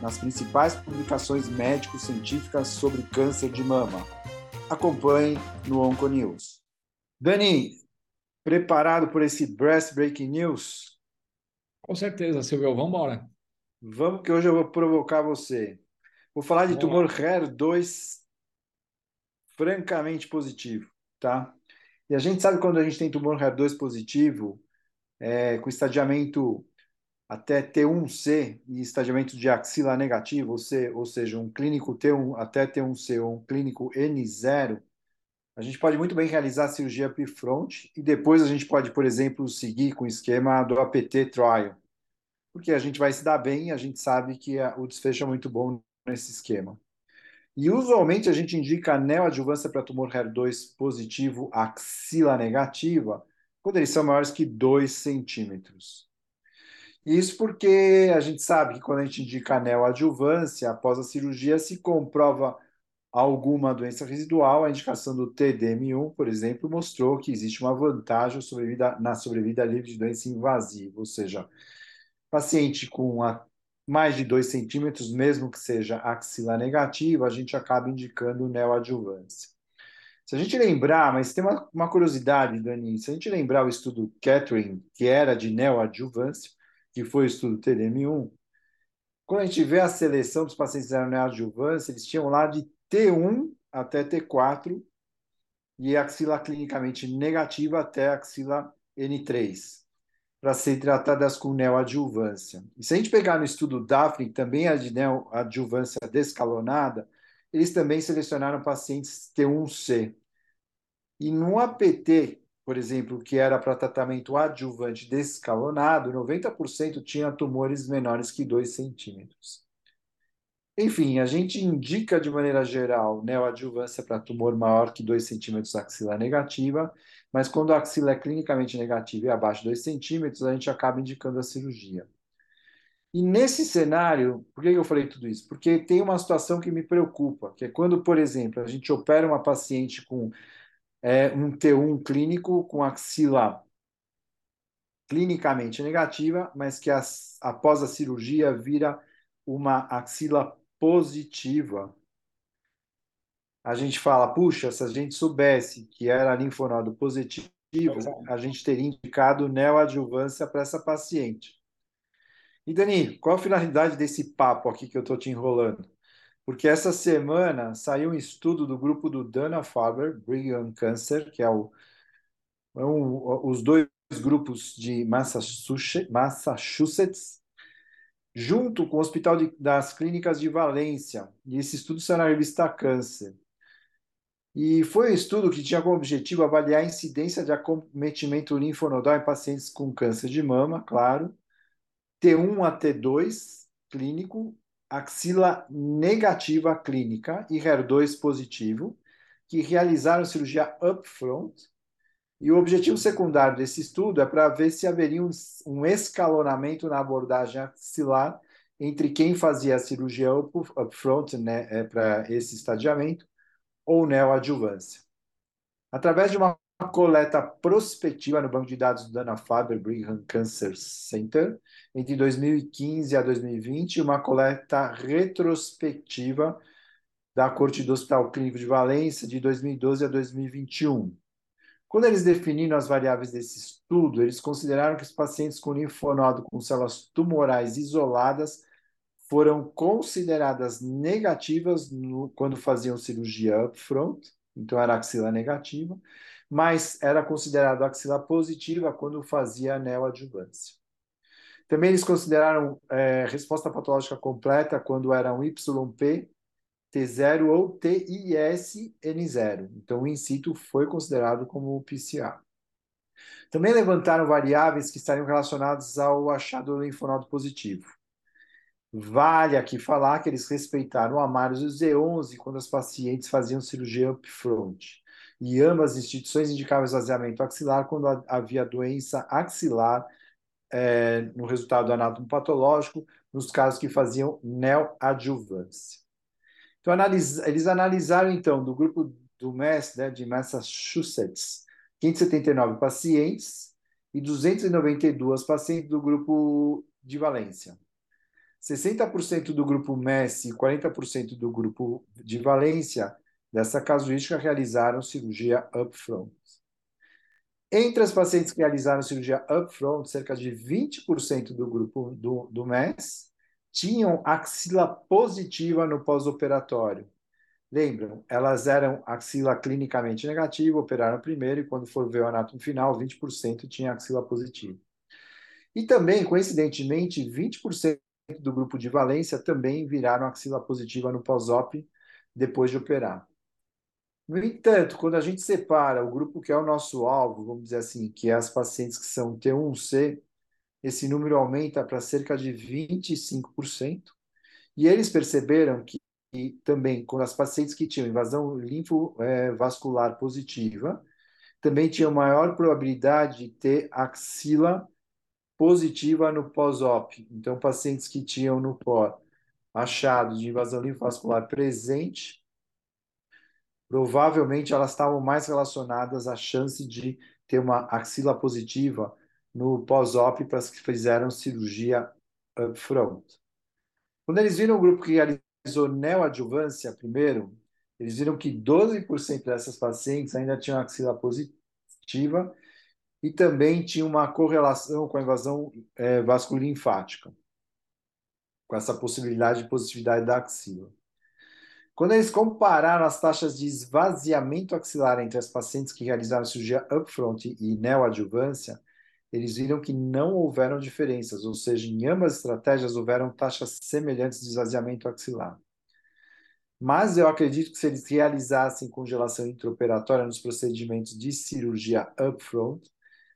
nas principais publicações médico-científicas sobre câncer de mama. Acompanhe no Onconews. Dani, preparado por esse Breast Breaking News? Com certeza, Silvio. Vamos embora. Vamos que hoje eu vou provocar você. Vou falar de tumor HER2 francamente positivo, tá? E a gente sabe quando a gente tem tumor HER2 positivo, é, com estadiamento até T1C e estadiamento de axila negativo, ou, se, ou seja, um clínico T1 até T1C ou um clínico N0, a gente pode muito bem realizar a cirurgia upfront e depois a gente pode, por exemplo, seguir com o esquema do APT trial, porque a gente vai se dar bem e a gente sabe que a, o desfecho é muito bom nesse esquema. E usualmente a gente indica neoadjuvância para tumor HER2 positivo axila negativa quando eles são maiores que 2 centímetros. Isso porque a gente sabe que quando a gente indica neoadjuvância, após a cirurgia, se comprova alguma doença residual, a indicação do TDM1, por exemplo, mostrou que existe uma vantagem sobrevida, na sobrevida livre de doença invasiva, ou seja, paciente com a, mais de 2 centímetros, mesmo que seja axila negativa, a gente acaba indicando neoadjuvância. Se a gente lembrar, mas tem uma, uma curiosidade, Dani, se a gente lembrar o estudo Catherine, que era de neoadjuvância, que foi o estudo TDM1, quando a gente vê a seleção dos pacientes da neoadjuvância, eles tinham lá de T1 até T4 e axila clinicamente negativa até axila N3, para ser tratadas com neoadjuvância. E se a gente pegar no estudo Daphne, também é de neoadjuvância descalonada, eles também selecionaram pacientes T1C. E no APT, por exemplo, que era para tratamento adjuvante descalonado, 90% tinha tumores menores que 2 centímetros. Enfim, a gente indica de maneira geral neoadjuvância para tumor maior que 2 centímetros axila negativa, mas quando a axila é clinicamente negativa e abaixo de 2 centímetros, a gente acaba indicando a cirurgia. E nesse cenário, por que eu falei tudo isso? Porque tem uma situação que me preocupa, que é quando, por exemplo, a gente opera uma paciente com é um T1 clínico com axila clinicamente negativa, mas que as, após a cirurgia vira uma axila positiva. A gente fala, puxa, se a gente soubesse que era linfonodo positivo, a gente teria indicado neoadjuvância para essa paciente. E Dani, qual a finalidade desse papo aqui que eu estou te enrolando? Porque essa semana saiu um estudo do grupo do Dana-Farber, Brigham Cancer, que é, o, é um, os dois grupos de Massachusetts, Massachusetts junto com o Hospital de, das Clínicas de Valência. E esse estudo saiu na revista Câncer. E foi um estudo que tinha como objetivo avaliar a incidência de acometimento linfonodal em pacientes com câncer de mama, claro, T1 a T2 clínico axila negativa clínica e HER2 positivo, que realizaram cirurgia upfront. E o objetivo secundário desse estudo é para ver se haveria um, um escalonamento na abordagem axilar entre quem fazia a cirurgia upfront né, é, para esse estadiamento ou neoadjuvância. Através de uma coleta prospectiva no banco de dados do Dana-Farber Brigham Cancer Center entre 2015 a 2020 e uma coleta retrospectiva da Corte do Hospital Clínico de Valência de 2012 a 2021. Quando eles definiram as variáveis desse estudo, eles consideraram que os pacientes com linfonodo com células tumorais isoladas foram consideradas negativas no, quando faziam cirurgia upfront, então era axila negativa, mas era considerado axila positiva quando fazia neoadjuvância. Também eles consideraram é, resposta patológica completa quando eram YP, T0 ou TIS-N0. Então, o in situ foi considerado como PCA. Também levantaram variáveis que estariam relacionadas ao achado linfonodo positivo. Vale aqui falar que eles respeitaram o Amaros e o Z11 quando as pacientes faziam cirurgia upfront. E ambas as instituições indicavam esvaziamento axilar quando havia doença axilar é, no resultado do anátomo patológico, nos casos que faziam neoadjuvância. Então, eles analisaram, então, do grupo do Mass, né, de Massachusetts, 579 pacientes e 292 pacientes do grupo de Valência. 60% do grupo Messi e 40% do grupo de Valência dessa casuística realizaram cirurgia upfront. Entre as pacientes que realizaram cirurgia upfront, cerca de 20% do grupo do, do MES tinham axila positiva no pós-operatório. Lembram, elas eram axila clinicamente negativa, operaram primeiro, e quando for ver o anátomo final, 20% tinha axila positiva. E também, coincidentemente, 20% do grupo de valência também viraram axila positiva no pós-op depois de operar. No entanto, quando a gente separa o grupo que é o nosso alvo, vamos dizer assim, que é as pacientes que são T1C, esse número aumenta para cerca de 25%. E eles perceberam que e também com as pacientes que tinham invasão linfovascular positiva, também tinham maior probabilidade de ter axila positiva no pós-op. Então, pacientes que tinham no pó achado de invasão linfovascular presente, provavelmente elas estavam mais relacionadas à chance de ter uma axila positiva no pós-op para as que fizeram cirurgia upfront. Quando eles viram o grupo que realizou neoadjuvância primeiro, eles viram que 12% dessas pacientes ainda tinham axila positiva e também tinha uma correlação com a invasão é, vasculolinfática, com essa possibilidade de positividade da axila. Quando eles compararam as taxas de esvaziamento axilar entre as pacientes que realizaram cirurgia upfront e neoadjuvância, eles viram que não houveram diferenças, ou seja, em ambas as estratégias houveram taxas semelhantes de esvaziamento axilar. Mas eu acredito que se eles realizassem congelação intraoperatória nos procedimentos de cirurgia upfront,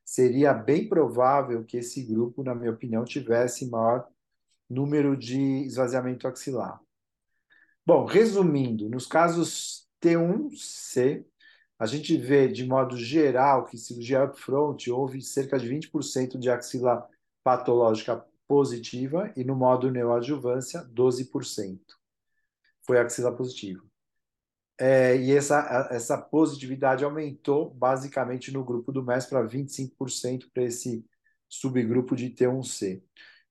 seria bem provável que esse grupo, na minha opinião, tivesse maior número de esvaziamento axilar. Bom, resumindo, nos casos T1C, a gente vê de modo geral que cirurgia upfront houve cerca de 20% de axila patológica positiva e no modo neoadjuvância 12%. Foi axila positiva. É, e essa, essa positividade aumentou basicamente no grupo do MES para 25% para esse subgrupo de T1C.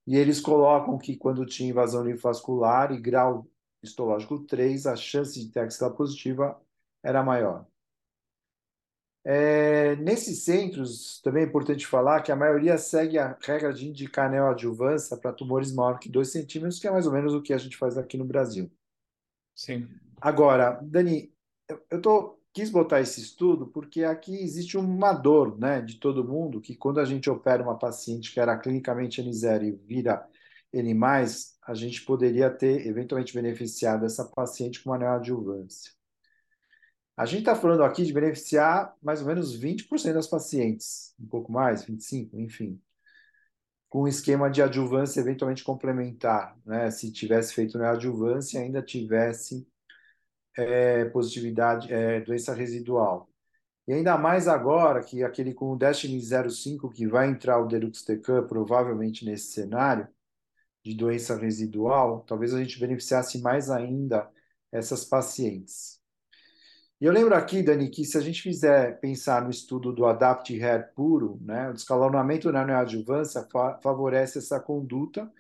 E eles colocam que quando tinha invasão linfovascular e grau histológico 3, a chance de ter axila positiva era maior. É, nesses centros, também é importante falar que a maioria segue a regra de indicar neoadjuvância para tumores maior que 2 centímetros, que é mais ou menos o que a gente faz aqui no Brasil. Sim. Agora, Dani, eu, tô, quis botar esse estudo porque aqui existe uma dor né, de todo mundo, que quando a gente opera uma paciente que era clinicamente N0 e vira N+, a gente poderia ter eventualmente beneficiado essa paciente com uma neoadjuvância. A gente está falando aqui de beneficiar mais ou menos 20% das pacientes, um pouco mais, 25%, enfim, com um esquema de adjuvância eventualmente complementar, né? Se tivesse feito neoadjuvância e ainda tivesse é, positividade, é, doença residual. E ainda mais agora que aquele com o Destiny 05 que vai entrar o Deruxtecan provavelmente nesse cenário, de doença residual, talvez a gente beneficiasse mais ainda essas pacientes. E eu lembro aqui, Dani, que se a gente fizer pensar no estudo do Adapt Hair puro, né, o descalonamento na neoadjuvância fa favorece essa conduta,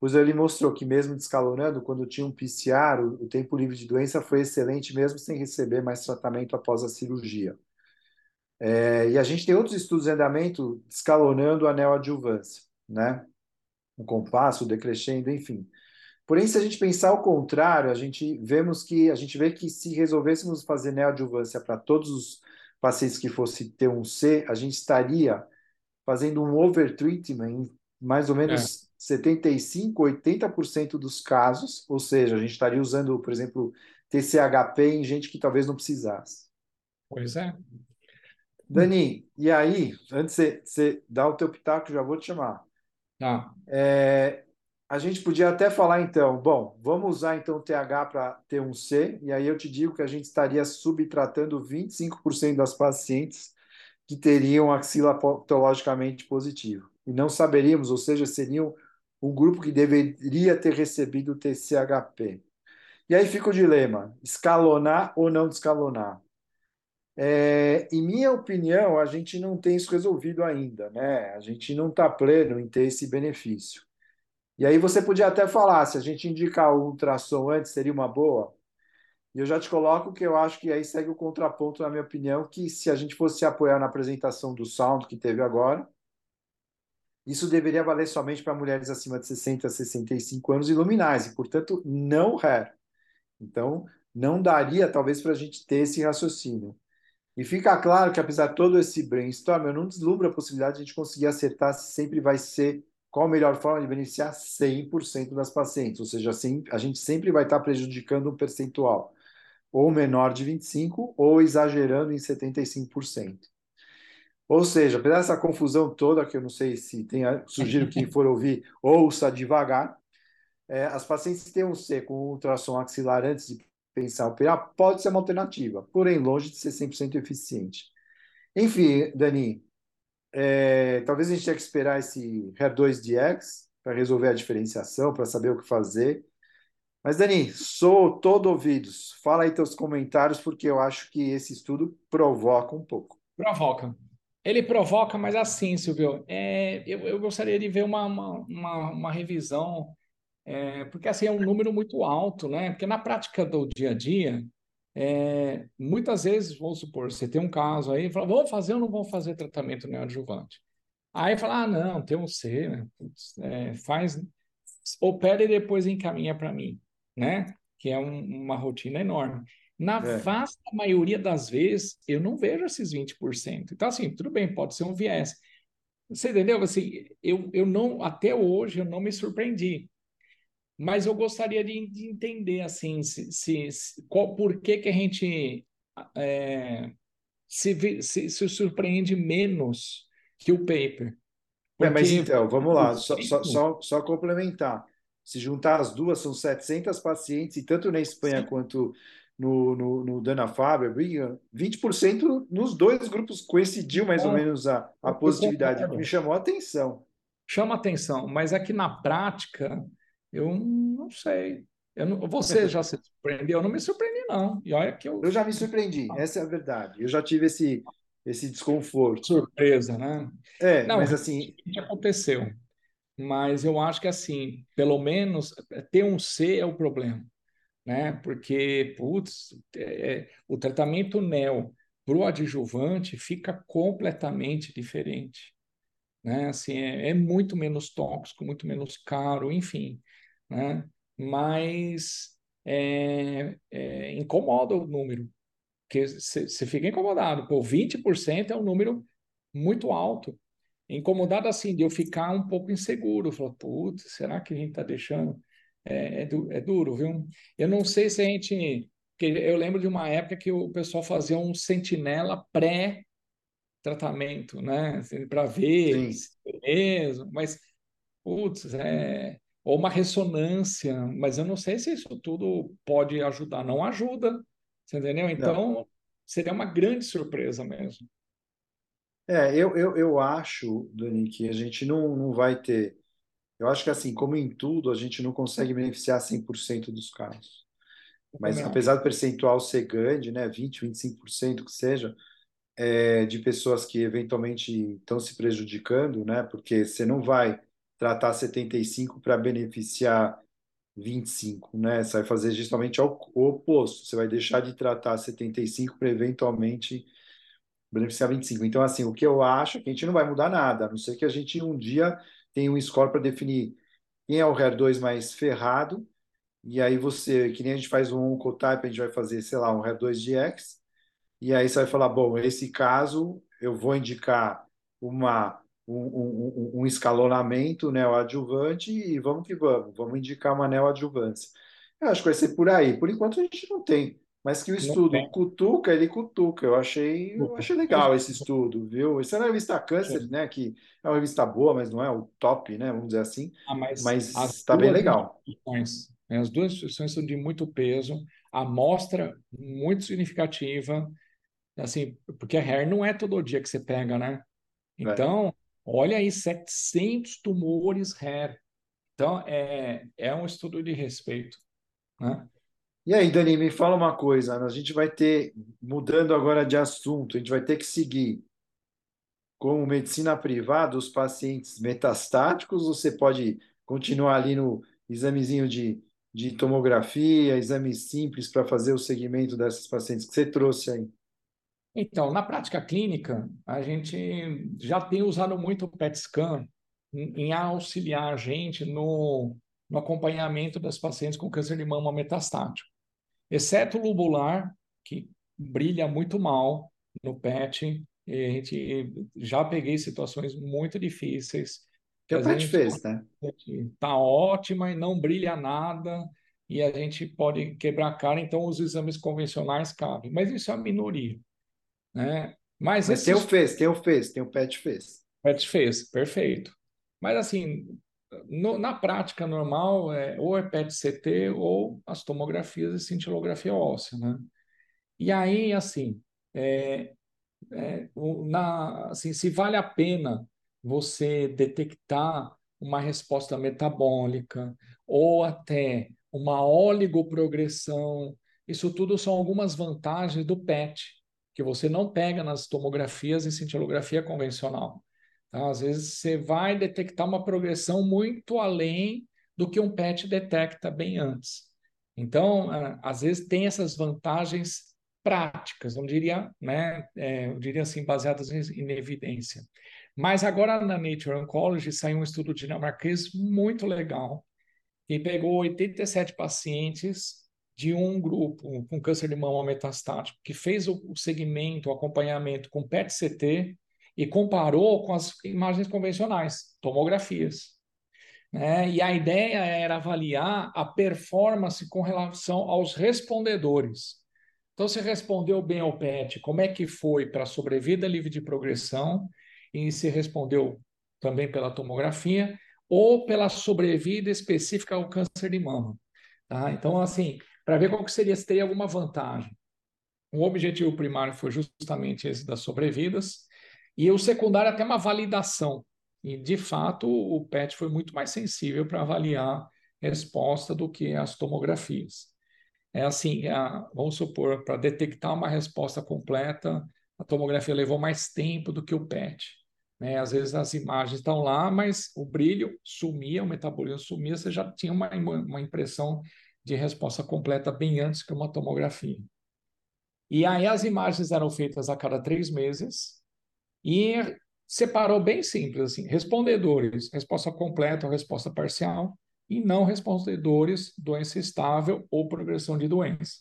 pois ele mostrou que mesmo descalonando, quando tinha um PCR, o, o tempo livre de doença foi excelente mesmo sem receber mais tratamento após a cirurgia. É, e a gente tem outros estudos em andamento descalonando a neoadjuvância, né? O compasso, decrescendo, enfim. Porém, se a gente pensar ao contrário, a gente vemos que a gente vê que se resolvêssemos fazer neoadjuvância para todos os pacientes que fosse T1C, a gente estaria fazendo um overtreatment em mais ou menos é. 75, 80% dos casos, ou seja, a gente estaria usando, por exemplo, TCHP em gente que talvez não precisasse. Pois é. Dani, e aí, antes de você dar o teu pitaco, já vou te chamar. Tá. É, A gente podia até falar então, bom, vamos usar então TH para T1C, e aí eu te digo que a gente estaria subtratando 25% das pacientes que teriam axila patologicamente positivo. E não saberíamos, ou seja, seriam um grupo que deveria ter recebido o TCHP. E aí fica o dilema: escalonar ou não escalonar? É, em minha opinião, a gente não tem isso resolvido ainda, né? A gente não está pleno em ter esse benefício. E aí você podia até falar, se a gente indicar o ultrassom antes, seria uma boa? E eu já te coloco que eu acho que aí segue o contraponto, na minha opinião, que se a gente fosse apoiar na apresentação do Sound que teve agora, isso deveria valer somente para mulheres acima de 60 a 65 anos e luminais, e, portanto, não hair. Então, não daria, talvez, para a gente ter esse raciocínio. E fica claro que, apesar de todo esse brainstorm, eu não deslumbro a possibilidade de a gente conseguir acertar se sempre vai ser qual a melhor forma de beneficiar 100% das pacientes, ou seja, a gente sempre vai estar prejudicando um percentual, ou menor de 25%, ou exagerando em 75%. Ou seja, apesar dessa confusão toda, que eu não sei se tem, sugiro que for ouvir, ouça devagar, é, as pacientes que têm um C com ultrassom axilar antes de pensar operar pode ser uma alternativa, porém longe de ser 100% eficiente. Enfim, Dani, é, talvez a gente tenha que esperar esse HER2DX para resolver a diferenciação, para saber o que fazer. Mas, Dani, sou todo ouvidos. Fala aí teus comentários, porque eu acho que esse estudo provoca um pouco. Provoca. Ele provoca, mas assim, Silvio, é, eu, eu, gostaria de ver uma, uma, uma revisão, é, porque assim é um número muito alto, né? Porque na prática do dia a dia, é, muitas vezes, vamos supor, você tem um caso aí, fala, vou fazer ou não vou fazer tratamento neoadjuvante? Aí fala, ah, não, tem um C, né? é, faz, opera e depois encaminha para mim, né? Que é um, uma rotina enorme. Na é. vasta maioria das vezes, eu não vejo esses 20%. Então, assim, tudo bem, pode ser um viés. Você entendeu? Assim, eu, eu não, até hoje, eu não me surpreendi. Mas eu gostaria de, de entender assim, se, se, se, qual, por que, que a gente é, se, se, se, surpreende menos que o paper. Porque... É, mas então, vamos lá, só, só, só, só, complementar. Se juntar as duas, são 700 pacientes, e tanto na Espanha Sim. quanto no, no, no Dana Faber, 20% nos dois grupos coincidiu mais ou menos a, a positividade. Me chamou a atenção. Chama atenção, mas aqui na prática, eu não sei. Eu não, você já se surpreendeu? Eu não me surpreendi, não. E olha que eu. Eu já me surpreendi, essa é a verdade. Eu já tive esse, esse desconforto. Surpresa, né? É, não, mas assim. O que aconteceu? Mas eu acho que, assim, pelo menos ter um C é o problema, né? Porque, putz, é, é o tratamento NEO para o adjuvante fica completamente diferente. Né? Assim, é, é muito menos tóxico, muito menos caro, enfim né? mas é, é, incomoda o número, porque você fica incomodado. Pô, 20% é um número muito alto. Incomodado assim, de eu ficar um pouco inseguro. Falar, putz, será que a gente está deixando? É, é, du é, duro, viu? Eu não sei se a gente. Porque eu lembro de uma época que o pessoal fazia um sentinela pré-tratamento, né? Assim, Para ver é mesmo, mas, putz, é, ou uma ressonância, mas eu não sei se isso tudo pode ajudar. Não ajuda, você entendeu? Então, não. seria uma grande surpresa mesmo. É, eu, eu, eu acho, Dani, que a gente não, não vai ter. Eu acho que, assim, como em tudo, a gente não consegue beneficiar 100% dos casos. Mas, apesar do percentual ser grande, né, 20%, 25% que seja, é, de pessoas que eventualmente estão se prejudicando, né, porque você não vai tratar 75 para beneficiar 25, né? Você vai fazer justamente o oposto. Você vai deixar de tratar 75 para eventualmente beneficiar 25. Então, assim, o que eu acho é que a gente não vai mudar nada, a não ser que a gente um dia tenha um score para definir quem é o HER2 mais ferrado, e aí você, que nem a gente faz um oncotype, a gente vai fazer, sei lá, um HER2-DX, e aí você vai falar, bom, esse caso eu vou indicar uma um, um, um escalonamento neoadjuvante e vamos que vamos, vamos indicar uma neoadjuvância. Eu acho que vai ser por aí. Por enquanto a gente não tem Mas que o estudo cutuca, ele cutuca. Eu achei, eu achei legal esse estudo, viu? Isso é na revista Câncer, né? Que é uma revista boa, mas não é o top, né? Vamos dizer assim. Ah, mas está bem legal. Né, as duas instituições são de muito peso, a amostra muito significativa, assim, porque a hair não é todo dia que você pega, né? É. Então. Olha aí, 700 tumores hair. Então, é, é um estudo de respeito, né? E aí, Dani, me fala uma coisa. A gente vai ter, mudando agora de assunto, a gente vai ter que seguir como medicina privada os pacientes metastáticos, ou você pode continuar ali no examezinho de, de tomografia, exames simples para fazer o segmento dessas pacientes que você trouxe aí? Então, na prática clínica, a gente já tem usado muito o PET scan em, em auxiliar a gente no, no acompanhamento das pacientes com câncer de mama metastático exceto o lobular, que brilha muito mal no PET. a gente já peguei situações muito difíceis. Que a PET fez, né? Está ótima e não brilha nada, e a gente pode quebrar a cara, então os exames convencionais cabem. Mas isso é a minoria. Né? Mas, Mas esses... tem o FES, tem o FES, tem o PET FES. PET FES, perfeito. Mas assim, no, na prática normal, é, ou é PET-CT ou as tomografias e cintilografia óssea, né? E aí, assim, é, é, na, assim, se vale a pena você detectar uma resposta metabólica ou até uma oligoprogressão, isso tudo são algumas vantagens do PET, que você não pega nas tomografias e cintilografia convencional. Tá? Às vezes você vai detectar uma progressão muito além do que um PET detecta bem antes. Então, às vezes tem essas vantagens práticas, não diria, né, é, eu diria assim, baseadas em, evidência. Mas agora na Nature Oncology saiu um estudo dinamarquês muito legal, que pegou 87 pacientes de um grupo com câncer de mama metastático, que fez o, segmento, o acompanhamento com PET-CT e comparou com as imagens convencionais, tomografias. Né? E a ideia era avaliar a performance com relação aos respondedores. Então, se respondeu bem ao PET, como é que foi para a sobrevida livre de progressão, e se respondeu também pela tomografia, ou pela sobrevida específica ao câncer de mama. Tá? Então, assim, para ver qual que seria, se teria alguma vantagem. O objetivo primário foi justamente esse das sobrevidas, e o secundário até uma validação. E, de fato, o PET foi muito mais sensível para avaliar resposta do que as tomografias. É assim, a, vamos supor, para detectar uma resposta completa, a tomografia levou mais tempo do que o PET. Né? Às vezes as imagens estão lá, mas o brilho sumia, o metabolismo sumia, você já tinha uma, uma impressão de resposta completa bem antes que uma tomografia. E aí as imagens eram feitas a cada três meses, e separou bem simples, assim, respondedores, resposta completa ou resposta parcial, e não respondedores, doença estável ou progressão de doença.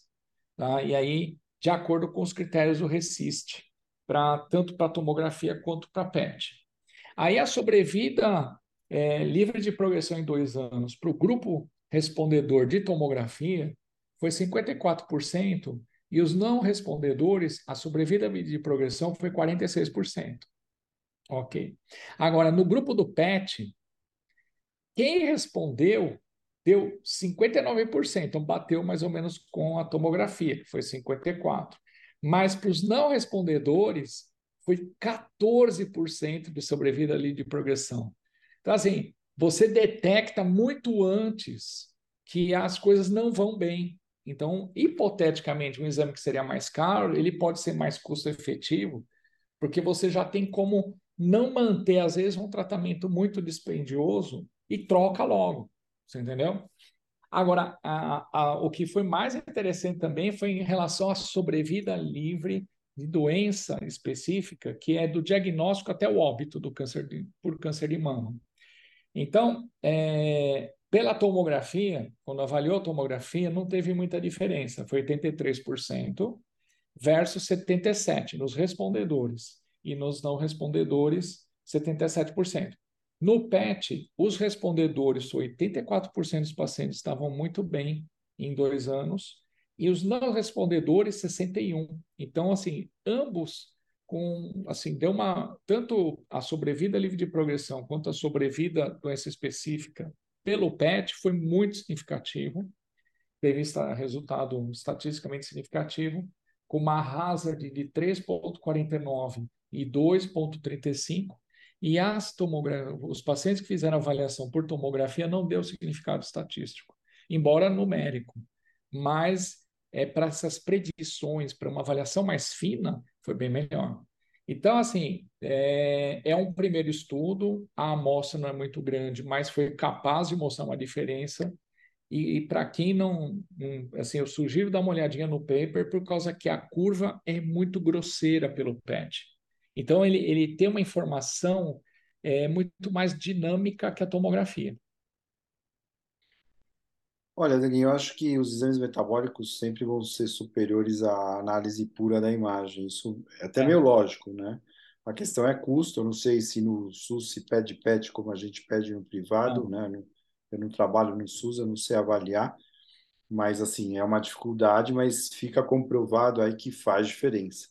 Tá? E aí, de acordo com os critérios do RESIST, pra, tanto para tomografia quanto para PET. Aí a sobrevida é, livre de progressão em dois anos para o grupo respondedor de tomografia foi 54%, e os não respondedores, a sobrevida de progressão foi 46%. Ok. Agora, no grupo do PET, quem respondeu deu 59%, então bateu mais ou menos com a tomografia, que foi 54%. Mas para os não respondedores, foi 14% de sobrevida ali de progressão. Então, assim, você detecta muito antes que as coisas não vão bem. Então, hipoteticamente, um exame que seria mais caro, ele pode ser mais custo efetivo, porque você já tem como não manter, às vezes, um tratamento muito dispendioso e troca logo. Você entendeu? Agora, a, a, o que foi mais interessante também foi em relação à sobrevida livre de doença específica, que é do diagnóstico até o óbito do câncer de, por câncer de mama. Então, é, pela tomografia, quando avaliou a tomografia, não teve muita diferença, foi 83% versus 77% nos respondedores e nos não respondedores, 77%. No PET, os respondedores, 84% dos pacientes estavam muito bem em dois anos e os não respondedores 61. Então, assim, ambos com assim deu uma tanto a sobrevida livre de progressão quanto a sobrevida doença específica pelo PET foi muito significativo teve resultado estatisticamente significativo com uma hazard de 3.49 e 2.35 e as os pacientes que fizeram avaliação por tomografia não deu significado estatístico embora numérico mas é, para essas predições, para uma avaliação mais fina, foi bem melhor. Então, assim, é, é, um primeiro estudo, a amostra não é muito grande, mas foi capaz de mostrar uma diferença. E, e para quem não, não, assim, eu sugiro dar uma olhadinha no paper, por causa que a curva é muito grosseira pelo PET. Então, ele, ele tem uma informação é, muito mais dinâmica que a tomografia. Olha, Dani, eu acho que os exames metabólicos sempre vão ser superiores à análise pura da imagem. Isso é até meio É, lógico, né? A questão é custo. Eu não sei se no SUS se pede PET como a gente pede no privado, não. né? Eu não trabalho no SUS, eu não sei avaliar, mas assim, é uma dificuldade, mas fica comprovado aí que faz diferença.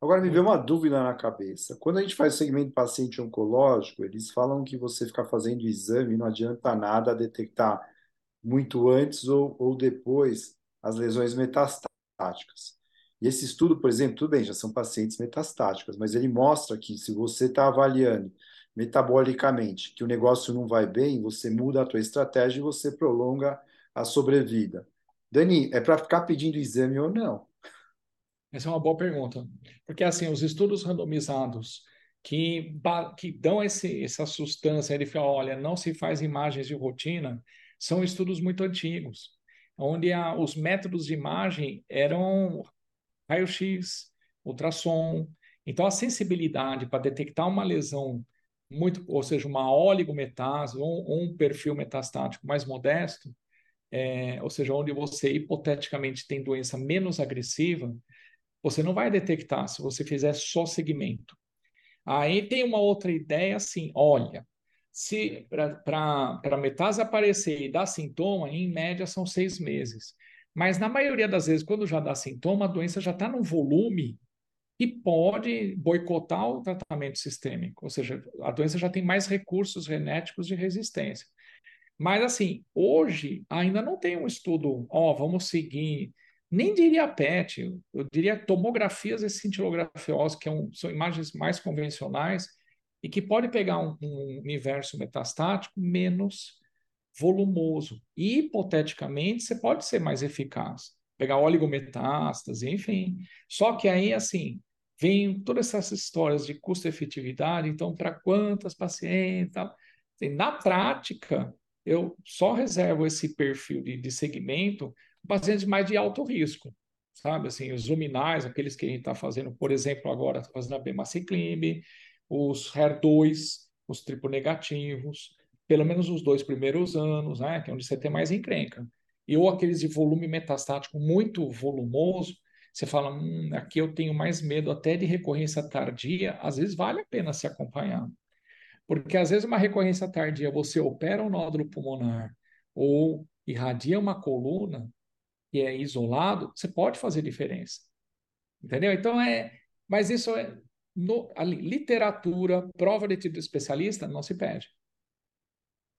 Agora me veio Muito. uma dúvida na cabeça. Quando a gente faz segmento paciente oncológico, eles falam que você ficar fazendo exame não adianta nada detectar muito antes ou, ou depois as lesões metastáticas. E esse estudo, por exemplo, tudo bem, já são pacientes metastáticas, mas ele mostra que se você está avaliando metabolicamente que o negócio não vai bem, você muda a tua estratégia e você prolonga a sobrevida. Dani, é para ficar pedindo exame ou não? Essa é uma boa pergunta. Porque, assim, os estudos randomizados que, que dão esse, essa sustância, ele fala, olha, não se faz imagens de rotina, são estudos muito antigos, onde a, os métodos de imagem eram raio-x, ultrassom. Então, a sensibilidade para detectar uma lesão muito, ou seja, uma oligometástase ou, ou um perfil metastático mais modesto, é, ou seja, onde você hipoteticamente tem doença menos agressiva, você não vai detectar se você fizer só segmento. Aí tem uma outra ideia assim, olha, se para metase aparecer e dar sintoma, em média são seis meses. Mas na maioria das vezes, quando já dá sintoma, a doença já está num volume que pode boicotar o tratamento sistêmico, ou seja, a doença já tem mais recursos genéticos de resistência. Mas, assim, hoje ainda não tem um estudo, ó, vamos seguir, nem diria PET, eu diria tomografias e cintilografiose, que é são imagens mais convencionais e que pode pegar um, um universo metastático menos volumoso. E, hipoteticamente, você pode ser mais eficaz, pegar oligometástase, enfim. Só que aí, assim, vem todas essas histórias de custo-efetividade, então, para quantas pacientes, tal. Assim, na prática, eu só reservo esse perfil de, de segmento pacientes mais de alto risco, sabe? Assim, os luminais, aqueles que a gente está fazendo, por exemplo, agora fazendo a bemaciclib, os HER2, os triplo negativos, pelo menos os dois primeiros anos, né? Que é onde você tem mais encrenca. E ou aqueles de volume metastático muito volumoso, você fala, hum, aqui eu tenho mais medo até de recorrência tardia, às vezes vale a pena se acompanhar. Porque às vezes uma recorrência tardia, você opera um nódulo pulmonar ou irradia uma coluna que é isolado, você pode fazer diferença. Entendeu? Então é, mas isso é no, a literatura, prova de título especialista, não se pede.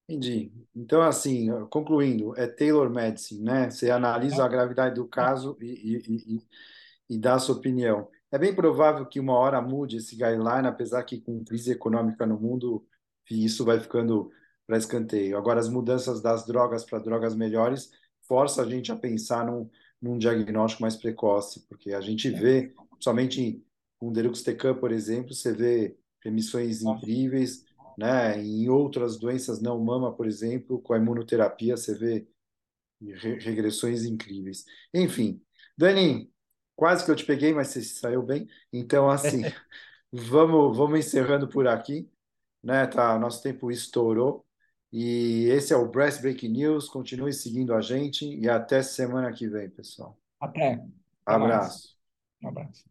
Entendi. Então, assim, concluindo, é Tailor Medicine, né? Você analisa a gravidade do caso e, e, e, e dá a sua opinião. É bem provável que uma hora mude esse guideline, apesar que com crise econômica no mundo, isso vai ficando para escanteio. Agora, as mudanças das drogas para drogas melhores força a gente a pensar num, num diagnóstico mais precoce, porque a gente vê, somente com Deruxtecan, por exemplo, você vê remissões incríveis, né? Em outras doenças não mama, por exemplo, com a imunoterapia, você vê re- regressões incríveis. Enfim, Dani, quase que eu te peguei, mas você saiu bem. Então, assim, vamos, vamos encerrando por aqui, né? Tá, nosso tempo estourou. E esse é o Breast Breaking News. Continue seguindo a gente e até semana que vem, pessoal. Até. Até mais. Abraço. Um abraço.